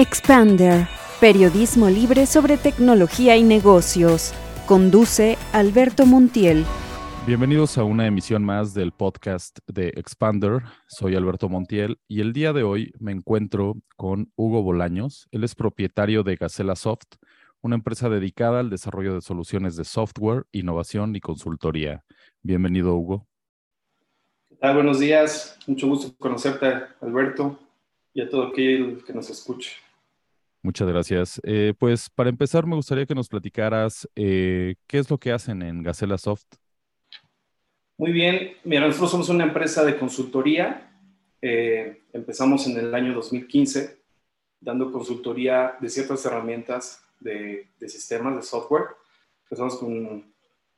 Expander, periodismo libre sobre tecnología y negocios. Conduce Alberto Montiel. Bienvenidos a una emisión más del podcast de Expander. Soy Alberto Montiel y el día de hoy me encuentro con Hugo Bolaños. Él es propietario de Gacela Soft, una empresa dedicada al desarrollo de soluciones de software, innovación y consultoría. Bienvenido, Hugo. ¿Qué tal? Buenos días. Mucho gusto conocerte, Alberto, y a todo aquel que nos escuche. Muchas gracias. Eh, pues para empezar, me gustaría que nos platicaras eh, qué es lo que hacen en Gacela Soft. Muy bien. Mira, nosotros somos una empresa de consultoría. Eh, empezamos en el año 2015 dando consultoría de ciertas herramientas de, sistemas, de software. Empezamos con,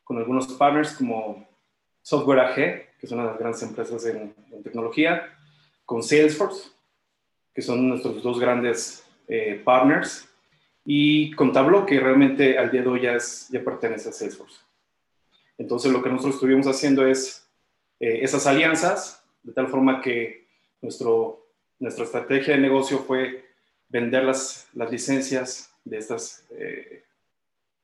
con, algunos partners como Software AG, que es una de las grandes empresas en, en tecnología, con Salesforce, que son nuestros dos grandes eh, partners, y con Tableau, que realmente al día de hoy ya, es, ya pertenece a Salesforce. Entonces, lo que nosotros estuvimos haciendo es eh, esas alianzas, de tal forma que nuestro, nuestra estrategia de negocio fue vender las, las licencias de estas, eh,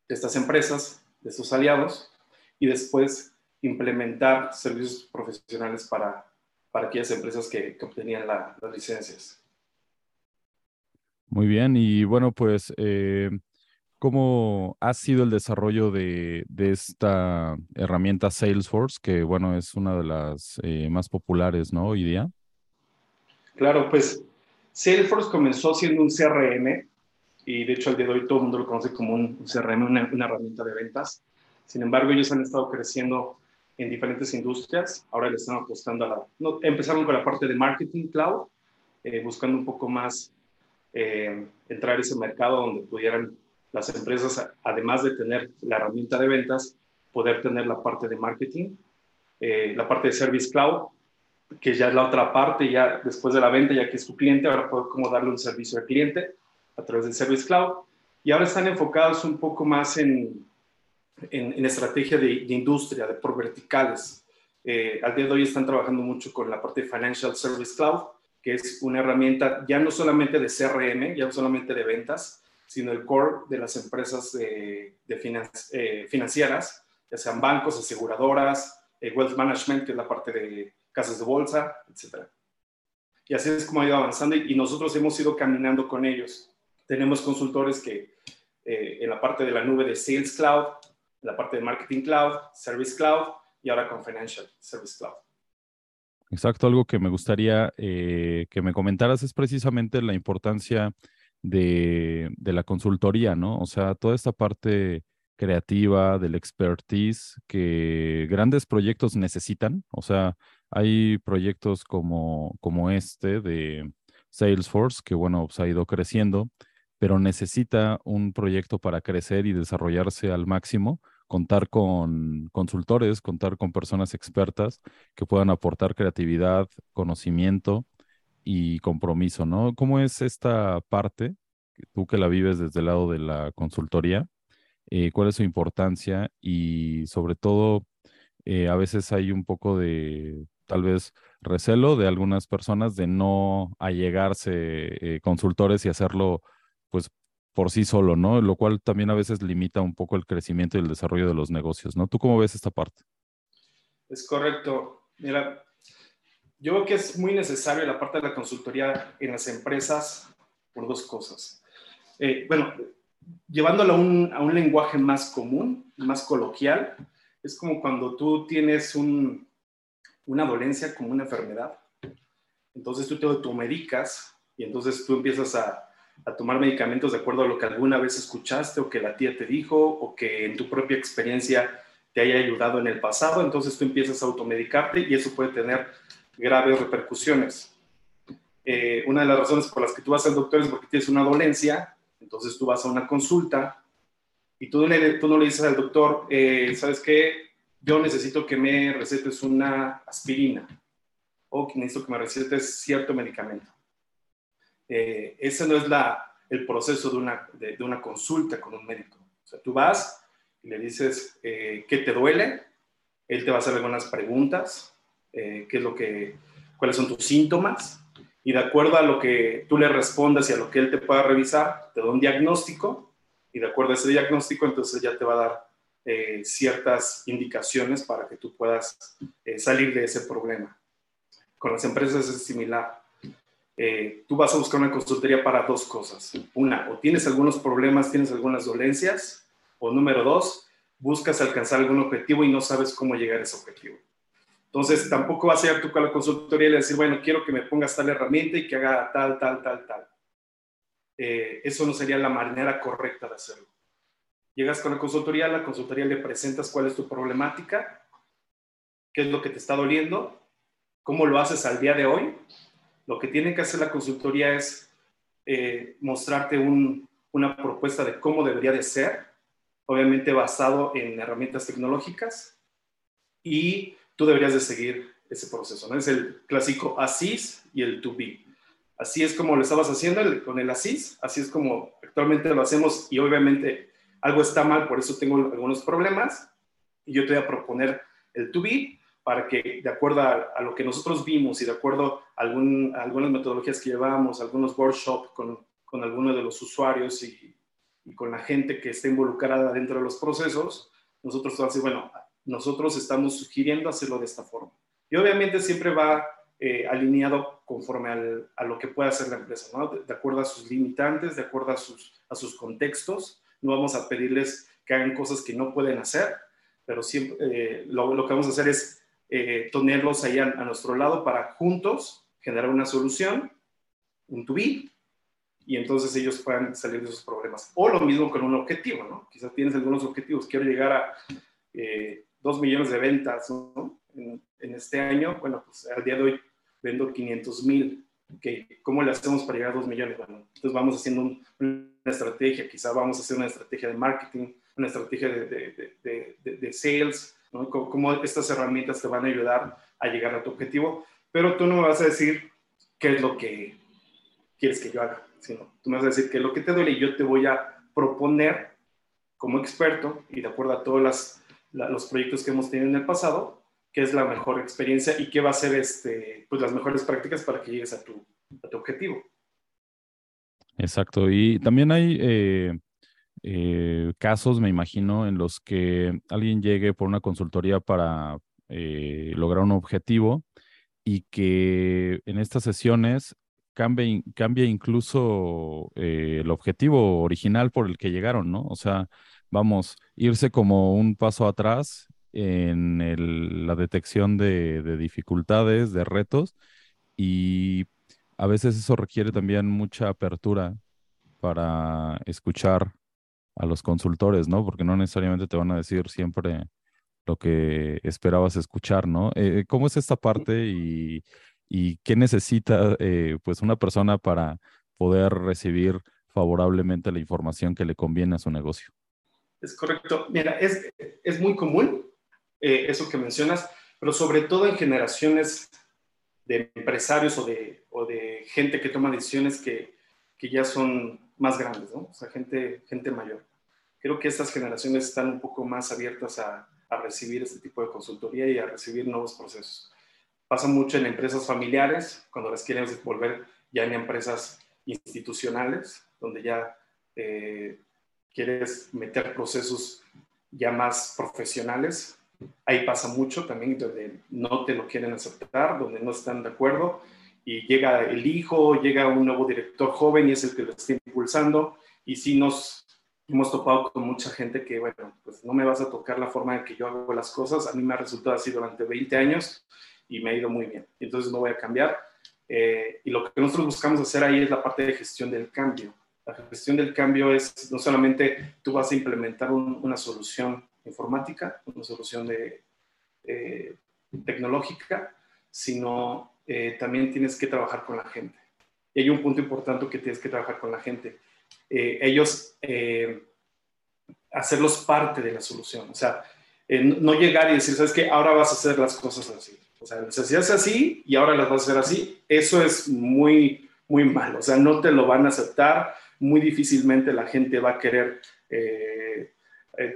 de estas empresas, de estos aliados, y después implementar servicios profesionales para, para aquellas empresas que, que obtenían las licencias. Muy bien, y bueno, pues, eh, ¿cómo ha sido el desarrollo de, esta herramienta Salesforce, que bueno, es una de las eh, más populares, ¿no? Hoy día. Claro, pues Salesforce comenzó siendo un CRM, y de hecho al día de hoy todo el mundo lo conoce como un CRM, una, herramienta de ventas. Sin embargo, ellos han estado creciendo en diferentes industrias. Ahora le están apostando a la... Empezaron con la parte de marketing cloud, eh, buscando un poco más eh, entrar a ese mercado donde pudieran las empresas, además de tener la herramienta de ventas, poder tener la parte de marketing, eh, la parte de Service Cloud, que ya es la otra parte, ya después de la venta, ya que es tu cliente, ahora poder como darle un servicio al cliente a través del Service Cloud. Y ahora están enfocados un poco más en, en, estrategia de, industria, de por verticales. Eh, al día de hoy están trabajando mucho con la parte de Financial Service Cloud, que es una herramienta ya no solamente de CRM, ya no solamente de ventas, sino el core de las empresas de, eh, financieras, ya sean bancos, aseguradoras, eh, wealth management, que es la parte de casas de bolsa, etc. Y así es como ha ido avanzando y, nosotros hemos ido caminando con ellos. Tenemos consultores que eh, en la parte de la nube de Sales Cloud, en la parte de Marketing Cloud, Service Cloud y ahora con Financial Service Cloud. Exacto, algo que me gustaría eh, que me comentaras es precisamente la importancia de, la consultoría, ¿no? O sea, toda esta parte creativa, del expertise que grandes proyectos necesitan. O sea, hay proyectos como, este de Salesforce, que bueno, pues ha ido creciendo, pero necesita un proyecto para crecer y desarrollarse al máximo contar con consultores, contar con personas expertas que puedan aportar creatividad, conocimiento y compromiso, ¿no? ¿Cómo es esta parte, tú que la vives desde el lado de la consultoría? Eh, ¿Cuál es su importancia? Y sobre todo, eh, a veces hay un poco de, tal vez, recelo de algunas personas de no allegarse eh, consultores y hacerlo pues por sí solo, ¿no? Lo cual también a veces limita un poco el crecimiento y el desarrollo de los negocios, ¿no? ¿Tú cómo ves esta parte? Es correcto. Mira, yo creo que es muy necesario la parte de la consultoría en las empresas por dos cosas. Eh, bueno, llevándolo a un, lenguaje más común, más coloquial, es como cuando tú tienes un, una dolencia como una enfermedad. Entonces tú te automedicas y entonces tú empiezas a, a tomar medicamentos de acuerdo a lo que alguna vez escuchaste o que la tía te dijo o que en tu propia experiencia te haya ayudado en el pasado, entonces tú empiezas a automedicarte y eso puede tener graves repercusiones. Eh, una de las razones por las que tú vas al doctor es porque tienes una dolencia, entonces tú vas a una consulta y tú, tú no le dices al doctor, eh, ¿sabes qué? Yo necesito que me recetes una aspirina o necesito que me recetes cierto medicamento eh, ese no es el proceso de una, consulta con un médico. O sea, tú vas y le dices eh, qué te duele, él te va a hacer algunas preguntas, eh, qué es lo que, cuáles son tus síntomas, y de acuerdo a lo que tú le respondas y a lo que él te pueda revisar, te da un diagnóstico y de acuerdo a ese diagnóstico, entonces ya te va a dar eh, ciertas indicaciones para que tú puedas salir de ese problema. Con las empresas es similar. Eh, tú vas a buscar una consultoría para dos cosas. Una, o tienes algunos problemas, tienes algunas dolencias, o número dos, buscas alcanzar algún objetivo y no sabes cómo llegar a ese objetivo. Entonces, tampoco vas a ir tú con la consultoría y decir, bueno, quiero que me pongas tal herramienta y que haga tal, tal, tal, tal. Eh, eso no sería la manera correcta de hacerlo. Llegas con la consultoría, la consultoría le presentas cuál es tu problemática, qué es lo que te está doliendo, cómo lo haces al día de hoy. Lo que tiene que hacer la consultoría es eh, mostrarte una propuesta de cómo debería de ser, obviamente basado en herramientas tecnológicas, y tú deberías de seguir ese proceso. ¿no? Es el clásico ASIS y el to be. Así es como lo estabas haciendo con el ASIS, así es como actualmente lo hacemos y obviamente algo está mal, por eso tengo algunos problemas y yo te voy a proponer el to be para que de acuerdo a, lo que nosotros vimos y de acuerdo a, algunas metodologías que llevamos, algunos workshops con, con algunos de los usuarios y, con la gente que está involucrada dentro de los procesos, nosotros vamos a decir, bueno, nosotros estamos sugiriendo hacerlo de esta forma. Y obviamente siempre va eh, alineado conforme a lo que pueda hacer la empresa, ¿no? de, acuerdo a sus limitantes, de acuerdo a sus, a sus contextos. No vamos a pedirles que hagan cosas que no pueden hacer, pero siempre eh, lo, lo, que vamos a hacer es eh, tenerlos ahí a, nuestro lado para juntos generar una solución, un to be, y entonces ellos puedan salir de esos problemas. O lo mismo con un objetivo, ¿no? Quizás tienes algunos objetivos, quiero llegar a eh, millones de ventas, ¿no? En, este año, bueno, pues al día de hoy vendo 500 mil. ¿Cómo le hacemos para llegar a 2 millones? Bueno, entonces vamos haciendo una estrategia, quizá vamos a hacer una estrategia de marketing, una estrategia de, de, de, sales, ¿no? Cómo estas herramientas te van a ayudar a llegar a tu objetivo, pero tú no me vas a decir qué es lo que quieres que yo haga, sino tú me vas a decir qué es lo que te duele y yo te voy a proponer como experto y de acuerdo a todos los proyectos que hemos tenido en el pasado, qué es la mejor experiencia y qué va a ser este, pues, las mejores prácticas para que llegues a tu, a tu objetivo. Exacto. Y también hay eh, eh, casos, me imagino, en los que alguien llegue por una consultoría para eh, lograr un objetivo y que en estas sesiones cambie, cambie incluso el objetivo original por el que llegaron, ¿no? O sea, vamos, irse como un paso atrás en la detección de, dificultades, de retos, y a veces eso requiere también mucha apertura para escuchar a los consultores, ¿no? Porque no necesariamente te van a decir siempre lo que esperabas escuchar, ¿no? Eh, ¿Cómo es esta parte y, qué necesita eh, pues una persona para poder recibir favorablemente la información que le conviene a su negocio? Es correcto. Mira, es, es muy común eh, eso que mencionas, pero sobre todo en generaciones de empresarios o de, o de gente que toma decisiones que, que, ya son más grandes, ¿no? O sea, gente, mayor. Creo que estas generaciones están un poco más abiertas a, a recibir este tipo de consultoría y a recibir nuevos procesos. Pasa mucho en empresas familiares, cuando las quieren volver ya en empresas institucionales, donde ya eh, quieres meter procesos ya más profesionales, Ahí pasa mucho también donde no te lo quieren aceptar, donde no están de acuerdo y llega el hijo, llega un nuevo director joven y es el que lo está impulsando y sí nos hemos topado con mucha gente que, bueno, pues no me vas a tocar la forma en que yo hago las cosas, a mí me ha resultado así durante 20 años y me ha ido muy bien, entonces no voy a cambiar. Eh, y lo que nosotros buscamos hacer ahí es la parte de gestión del cambio. La gestión del cambio es no solamente tú vas a implementar una solución informática, una solución de, eh, tecnológica, sino eh, también tienes que trabajar con la gente. Y hay un punto importante que tienes que trabajar con la gente. Eh, ellos, hacerlos parte de la solución. O sea, no llegar y decir, ¿sabes qué? Ahora vas a hacer las cosas así. O sea, se hace así y ahora las vas a hacer así. Eso es muy, muy malo. O sea, no te lo van a aceptar. Muy difícilmente la gente va a querer eh,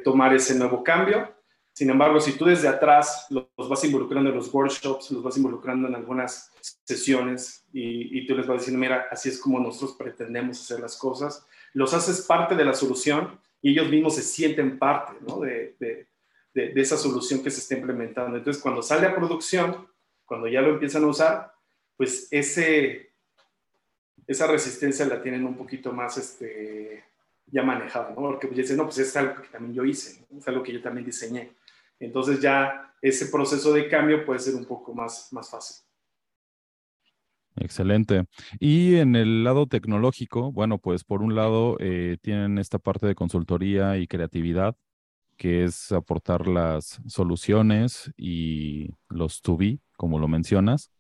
tomar ese nuevo cambio. Sin embargo, si tú desde atrás los, vas involucrando en los workshops, los vas involucrando en algunas sesiones y, tú les vas diciendo, mira, así es como nosotros pretendemos hacer las cosas, los haces parte de la solución y ellos mismos se sienten parte de, de, de, esa solución que se está implementando. Entonces, cuando sale a producción, cuando ya lo empiezan a usar, pues ese, esa resistencia la tienen un poquito más este, ya manejada, ¿no? Porque pues, dicen, no, pues es algo que también yo hice, es algo que yo también diseñé. Entonces ya ese proceso de cambio puede ser un poco más, más fácil. Excelente. Y en el lado tecnológico, bueno, pues por un lado eh, tienen esta parte de consultoría y creatividad, que es aportar las soluciones y los to be, como lo mencionas,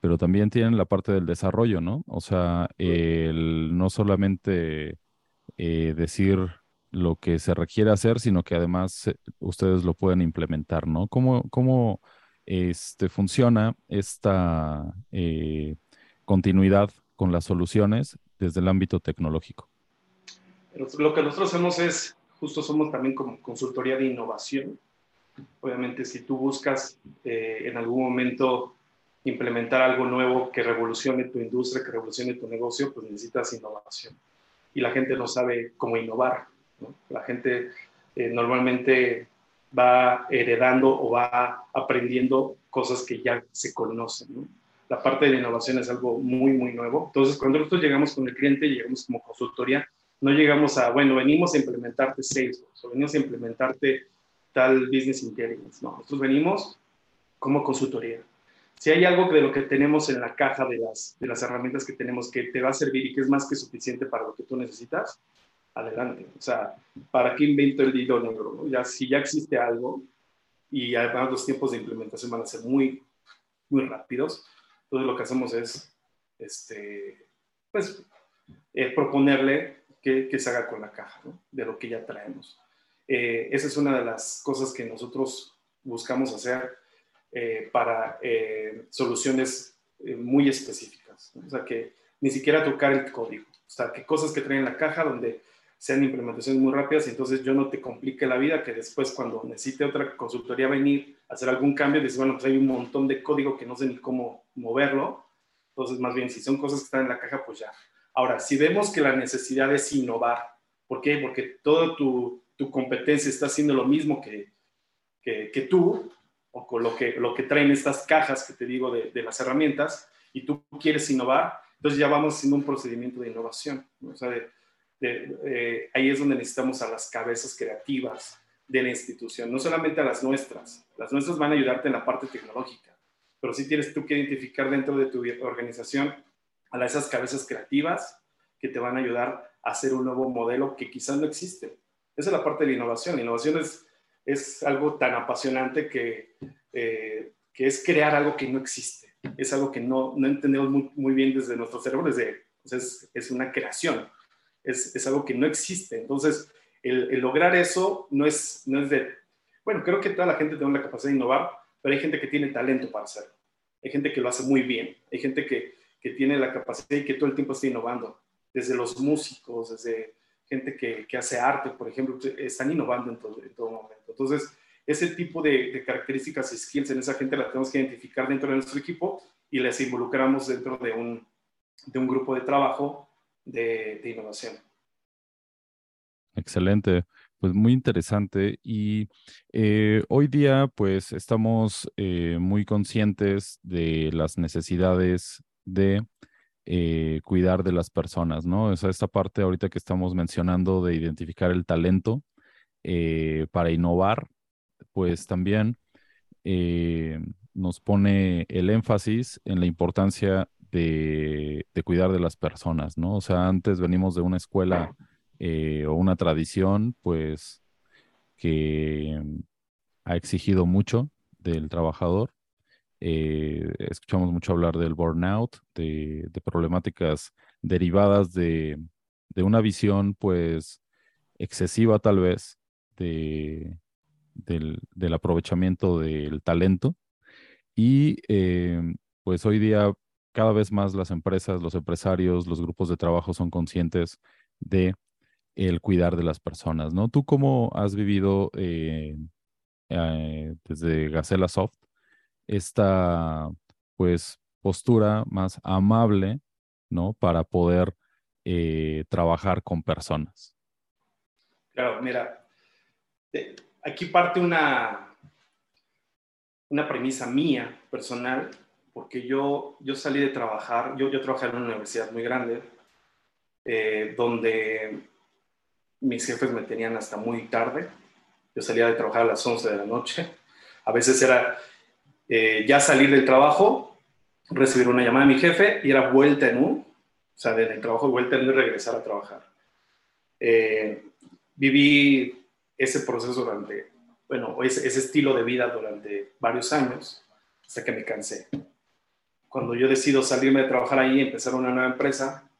pero también tienen la parte del desarrollo, ¿no? O sea, el no solamente eh, decir lo que se requiere hacer, sino que además eh, ustedes lo pueden implementar, ¿no? ¿Cómo, cómo este, funciona esta eh, continuidad con las soluciones desde el ámbito tecnológico? Lo que nosotros hacemos es, justo somos también como consultoría de innovación. Obviamente, si tú buscas eh, en algún momento implementar algo nuevo que revolucione tu industria, que revolucione tu negocio, pues necesitas innovación. Y la gente no sabe cómo innovar. La gente eh, normalmente va heredando o va aprendiendo cosas que ya se conocen. La parte de la innovación es algo muy, muy nuevo. Entonces, cuando nosotros llegamos con el cliente, llegamos como consultoría, no llegamos a, bueno, venimos a implementarte Salesforce o venimos a implementarte tal Business Intelligence. No, nosotros venimos como consultoría. Si hay algo de lo que tenemos en la caja de las, de las herramientas que tenemos que te va a servir y que es más que suficiente para lo que tú necesitas, adelante. O sea, ¿para qué invento el hilo negro? Ya, si ya existe algo y además los tiempos de implementación van a ser muy, muy rápidos, entonces lo que hacemos es, este, pues, eh, proponerle que, que, se haga con la caja de lo que ya traemos. Eh, esa es una de las cosas que nosotros buscamos hacer eh, para soluciones muy específicas. O sea, que ni siquiera tocar el código. O sea, que cosas que traen en la caja donde sean implementaciones muy rápidas y entonces yo no te complique la vida que después cuando necesite otra consultoría venir a hacer algún cambio, dices, bueno, pues hay un montón de código que no sé ni cómo moverlo. Entonces, más bien, si son cosas que están en la caja, pues ya. Ahora, si vemos que la necesidad es innovar, ¿por qué? Porque toda tu, tu competencia está haciendo lo mismo que, que, tú, o con lo que, lo que traen estas cajas que te digo de, las herramientas, y tú quieres innovar, entonces ya vamos haciendo un procedimiento de innovación. ¿no? O sea, de, eh, ahí es donde necesitamos a las cabezas creativas de la institución, no solamente a las nuestras. Las nuestras van a ayudarte en la parte tecnológica, pero sí tienes tú que identificar dentro de tu organización a esas cabezas creativas que te van a ayudar a hacer un nuevo modelo que quizás no existe. Esa es la parte de la innovación. Innovación es, es algo tan apasionante que, eh, que es crear algo que no existe. Es algo que no, no entendemos muy, bien desde nuestro cerebro, es, es una creación es, es algo que no existe. Entonces, el, lograr eso no es, no es de, bueno, creo que toda la gente tiene la capacidad de innovar, pero hay gente que tiene talento para hacerlo. Hay gente que lo hace muy bien. Hay gente que, que tiene la capacidad y que todo el tiempo está innovando. Desde los músicos, desde gente que, que hace arte, por ejemplo, están innovando en todo, en todo momento. Entonces, ese tipo de, características y skills en esa gente la tenemos que identificar dentro de nuestro equipo y les involucramos dentro de un, de un grupo de trabajo de, innovación. Excelente, pues muy interesante. Y eh, hoy día, pues estamos eh, muy conscientes de las necesidades de eh, cuidar de las personas, ¿no? O esta parte ahorita que estamos mencionando de identificar el talento para innovar, pues también nos pone el énfasis en la importancia de, cuidar de las personas, ¿no? O sea, antes venimos de una escuela eh, o una tradición, pues, que ha exigido mucho del trabajador. Eh, escuchamos mucho hablar del burnout, de, problemáticas derivadas de, una visión, pues, excesiva tal vez de, del, aprovechamiento del talento. Y eh, pues hoy día cada vez más las empresas, los empresarios, los grupos de trabajo son conscientes de el cuidar de las personas, ¿no? ¿Tú cómo has vivido eh, eh, desde Gacela Soft, esta pues postura más amable, ¿no? Para poder eh, trabajar con personas. Claro, mira, aquí parte una, una premisa mía personal, porque yo, yo salí de trabajar, yo, yo trabajé en una universidad muy grande, eh, donde mis jefes me tenían hasta muy tarde. Yo salía de trabajar a las 11 de la noche. A veces era eh, ya salir del trabajo, recibir una llamada de mi jefe y era vuelta en un, o sea, desde el trabajo vuelta en un y regresar a trabajar. Eh, viví ese proceso durante, bueno, ese, ese estilo de vida durante varios años hasta que me cansé. Cuando yo decido salirme de trabajar ahí y empezar una nueva empresa,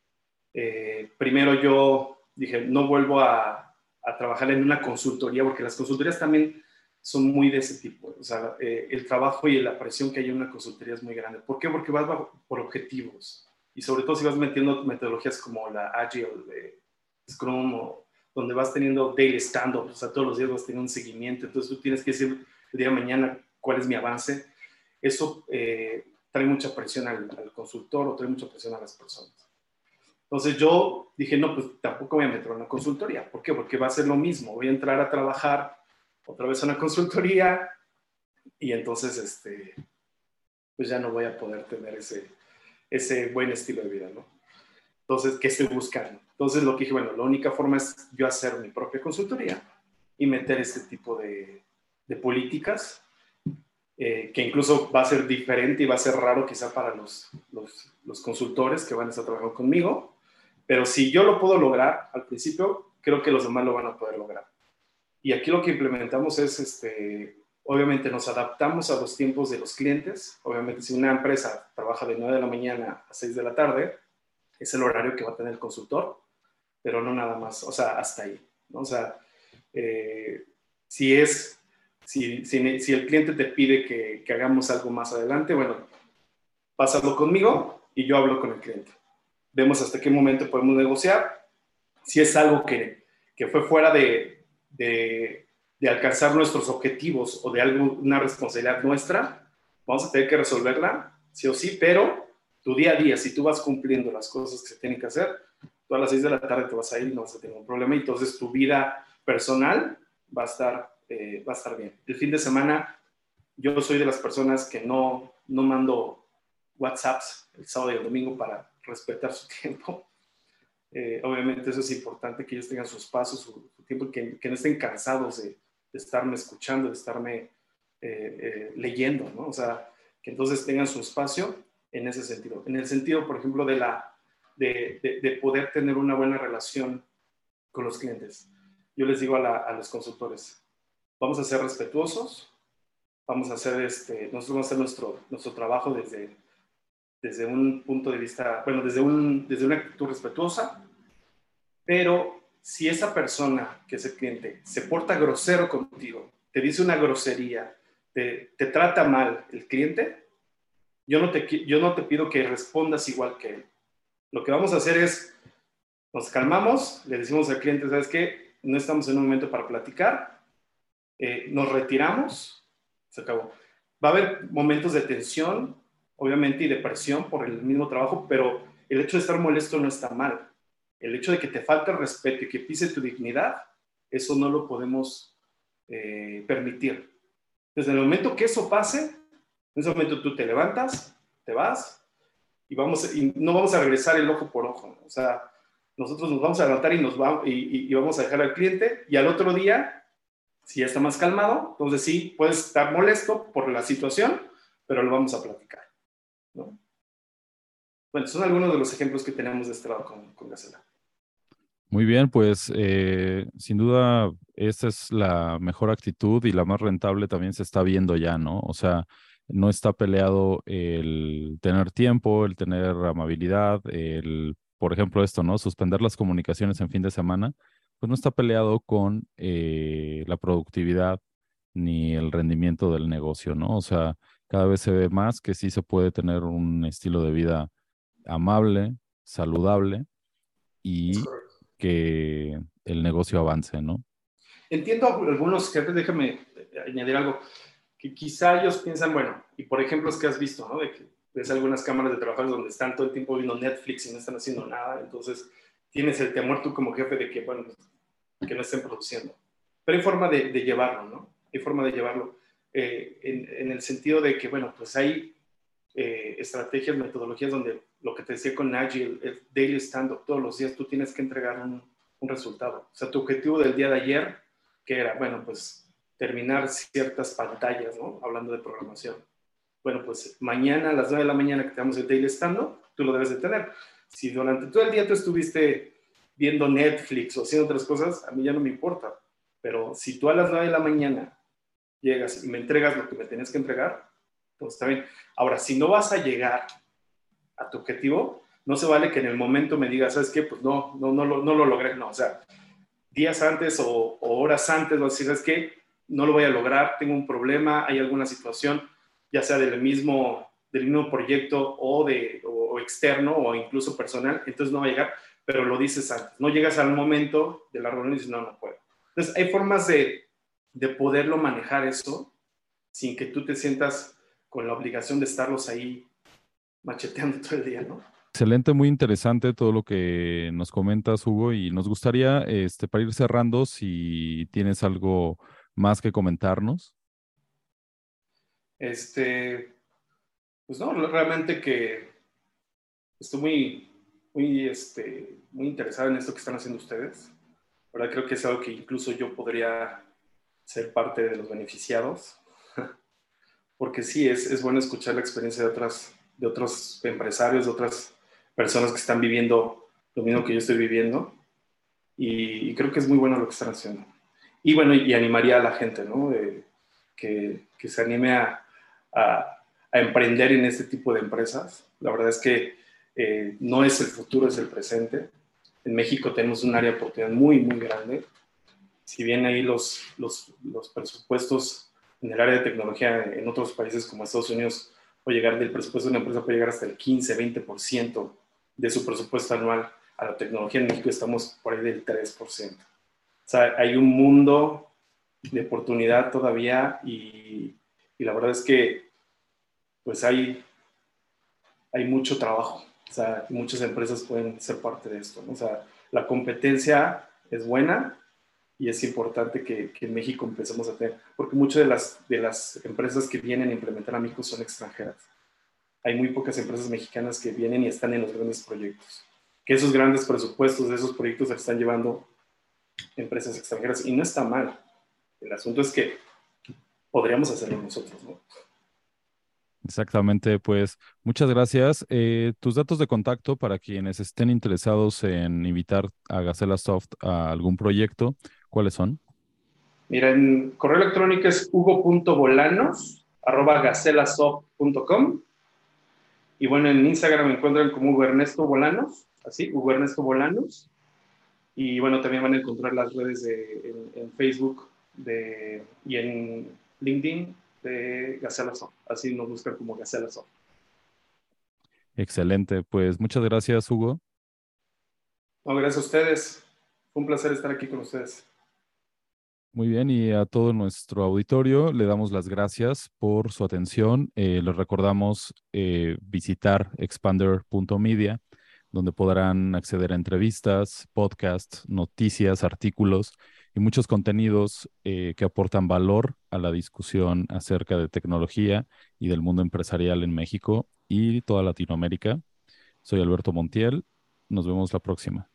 eh, primero yo dije, no vuelvo a, a, trabajar en una consultoría, porque las consultorías también son muy de ese tipo. O sea, eh, el trabajo y la presión que hay en una consultoría es muy grande. ¿Por qué? Porque vas por objetivos. Y sobre todo si vas metiendo metodologías como la Agile, de Scrum, donde vas teniendo daily stand-up, o sea, todos los días vas teniendo un seguimiento. Entonces tú tienes que decir el día de mañana cuál es mi avance. Eso eh, trae mucha presión al, al consultor o trae mucha presión a las personas. Entonces yo dije, no, pues tampoco voy a meter una consultoría. ¿Por qué? Porque va a ser lo mismo. Voy a entrar a trabajar otra vez a una consultoría y entonces, este, pues ya no voy a poder tener ese, ese buen estilo de vida, ¿no? Entonces, ¿qué estoy buscando? Entonces lo que dije, bueno, la única forma es yo hacer mi propia consultoría y meter este tipo de, de políticas eh, que incluso va a ser diferente y va a ser raro quizá para los, los, consultores que van a estar trabajando conmigo, pero si yo lo puedo lograr al principio, creo que los demás lo van a poder lograr. Y aquí lo que implementamos es, este, obviamente nos adaptamos a los tiempos de los clientes. Obviamente si una empresa trabaja de 9 de la mañana a 6 de la tarde, es el horario que va a tener el consultor, pero no nada más, o sea, hasta ahí. ¿no? O sea, eh, si es, si, el cliente te pide que, hagamos algo más adelante, bueno, pásalo conmigo y yo hablo con el cliente vemos hasta qué momento podemos negociar. Si es algo que, fue fuera de, alcanzar nuestros objetivos o de alguna responsabilidad nuestra, vamos a tener que resolverla, sí o sí, pero tu día a día, si tú vas cumpliendo las cosas que se tienen que hacer, tú a las 6 de la tarde te vas a ir no vas a tener un problema, y entonces tu vida personal va a estar, eh, va a estar bien. El fin de semana, yo soy de las personas que no, no mando WhatsApps el sábado y el domingo para respetar su tiempo. Eh, obviamente eso es importante, que ellos tengan su espacio, su, tiempo, que, no estén cansados de, de, estarme escuchando, de estarme eh, eh, leyendo, ¿no? O sea, que entonces tengan su espacio en ese sentido. En el sentido, por ejemplo, de, la, de, de, de poder tener una buena relación con los clientes. Yo les digo a, los consultores, vamos a ser respetuosos, vamos a hacer este, nosotros vamos a hacer nuestro, nuestro trabajo desde desde un punto de vista, bueno, desde, un, desde una actitud respetuosa, pero si esa persona, que es el cliente, se porta grosero contigo, te dice una grosería, te, te trata mal el cliente, yo no, te, yo no te pido que respondas igual que él. Lo que vamos a hacer es, nos calmamos, le decimos al cliente, ¿sabes qué? No estamos en un momento para platicar, eh, nos retiramos, se acabó. Va a haber momentos de tensión, obviamente, y depresión por el mismo trabajo, pero el hecho de estar molesto no está mal. El hecho de que te falte respeto y que pise tu dignidad, eso no lo podemos eh, permitir. Desde el momento que eso pase, en ese momento tú te levantas, te vas y, vamos, y no vamos a regresar el ojo por ojo. O sea, nosotros nos vamos a levantar y, nos va, y, y vamos a dejar al cliente y al otro día, si ya está más calmado, entonces sí, puedes estar molesto por la situación, pero lo vamos a platicar. ¿no? Bueno, son algunos de los ejemplos que tenemos de este lado con, con Gacela. Muy bien, pues eh, sin duda esta es la mejor actitud y la más rentable también se está viendo ya, ¿no? O sea, no está peleado el tener tiempo, el tener amabilidad, el, por ejemplo, esto, ¿no? Suspender las comunicaciones en fin de semana, pues no está peleado con eh, la productividad ni el rendimiento del negocio, ¿no? O sea, cada vez se ve más que sí se puede tener un estilo de vida amable, saludable y que el negocio avance, ¿no? entiendo algunos jefes, déjame añadir algo, que quizá ellos piensan, bueno, y por ejemplo es que has visto, ¿no? De que ves algunas cámaras de trabajo donde están todo el tiempo viendo Netflix y no están haciendo nada, entonces tienes el temor tú como jefe de que, bueno, que no estén produciendo. Pero hay forma de, llevarlo, ¿no? Hay forma de llevarlo eh, en, el sentido de que, bueno, pues hay eh, estrategias, metodologías donde lo que te decía con Agile, el daily stand-up, todos los días tú tienes que entregar un, un resultado. O sea, tu objetivo del día de ayer, que era, bueno, pues terminar ciertas pantallas, ¿no? Hablando de programación. Bueno, pues mañana a las 9 de la mañana que tengamos el daily stand-up, tú lo debes de tener. Si durante todo el día tú estuviste viendo Netflix o haciendo otras cosas, a mí ya no me importa. Pero si tú a las 9 de la mañana llegas y me entregas lo que me tienes que entregar, pues está bien. Ahora, si no vas a llegar a tu objetivo, no se vale que en el momento me digas, ¿sabes qué? Pues no, no, no, lo, no lo logré. No, o sea, días antes o, horas antes, vas a decir, ¿sabes qué? No lo voy a lograr, tengo un problema, hay alguna situación, ya sea del mismo, del mismo proyecto o, de, o externo o incluso personal, entonces no va a llegar pero lo dices antes. No llegas al momento de la reunión y dices, no, no puedo. Entonces, hay formas de, de poderlo manejar eso sin que tú te sientas con la obligación de estarlos ahí macheteando todo el día, ¿no? Excelente, muy interesante todo lo que nos comentas, Hugo, y nos gustaría, este, para ir cerrando, si tienes algo más que comentarnos. Este, pues no, realmente que estoy muy, muy, este, muy interesado en esto que están haciendo ustedes. Ahora creo que es algo que incluso yo podría ser parte de los beneficiados, porque sí, es, es bueno escuchar la experiencia de, otras, de otros empresarios, de otras personas que están viviendo lo mismo que yo estoy viviendo, y, creo que es muy bueno lo que están haciendo. Y bueno, y animaría a la gente, ¿no? que, que, se anime a, a, a emprender en este tipo de empresas. La verdad es que eh, no es el futuro, es el presente. En México tenemos un área de oportunidad muy, muy grande. Si bien ahí los, los, los presupuestos en el área de tecnología en otros países como Estados Unidos puede llegar del presupuesto de una empresa puede llegar hasta el 15, 20% de su presupuesto anual a la tecnología. En México estamos por ahí del 3%. O sea, hay un mundo de oportunidad todavía y, y la verdad es que pues hay, hay mucho trabajo. O sea, muchas empresas pueden ser parte de esto. ¿no? O sea, la competencia es buena y es importante que, que, en México empecemos a tener, porque muchas de las, de las empresas que vienen a implementar a México son extranjeras. Hay muy pocas empresas mexicanas que vienen y están en los grandes proyectos. Que esos grandes presupuestos de esos proyectos se están llevando empresas extranjeras y no está mal. El asunto es que podríamos hacerlo nosotros, ¿no? Exactamente, pues muchas gracias. Eh, tus datos de contacto para quienes estén interesados en invitar a Gacela Soft a algún proyecto, ¿cuáles son? Mira, en correo electrónico es hugo.bolanos arroba y bueno, en Instagram me encuentran como Hugo Ernesto Bolanos, así, Hugo Ernesto Bolanos. Y bueno, también van a encontrar las redes de, en, Facebook de, y en LinkedIn de Gacela Así nos buscan como Gacela Excelente, pues muchas gracias, Hugo. No, gracias a ustedes. Fue un placer estar aquí con ustedes. Muy bien, y a todo nuestro auditorio le damos las gracias por su atención. Eh, les recordamos eh, visitar expander.media, donde podrán acceder a entrevistas, podcasts, noticias, artículos y muchos contenidos eh, que aportan valor a la discusión acerca de tecnología y del mundo empresarial en México y toda Latinoamérica. Soy Alberto Montiel. Nos vemos la próxima.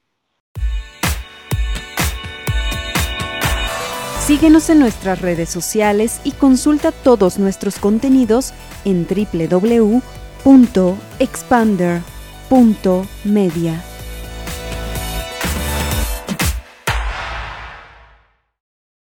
Síguenos en nuestras redes sociales y consulta todos nuestros contenidos en www.expander.media.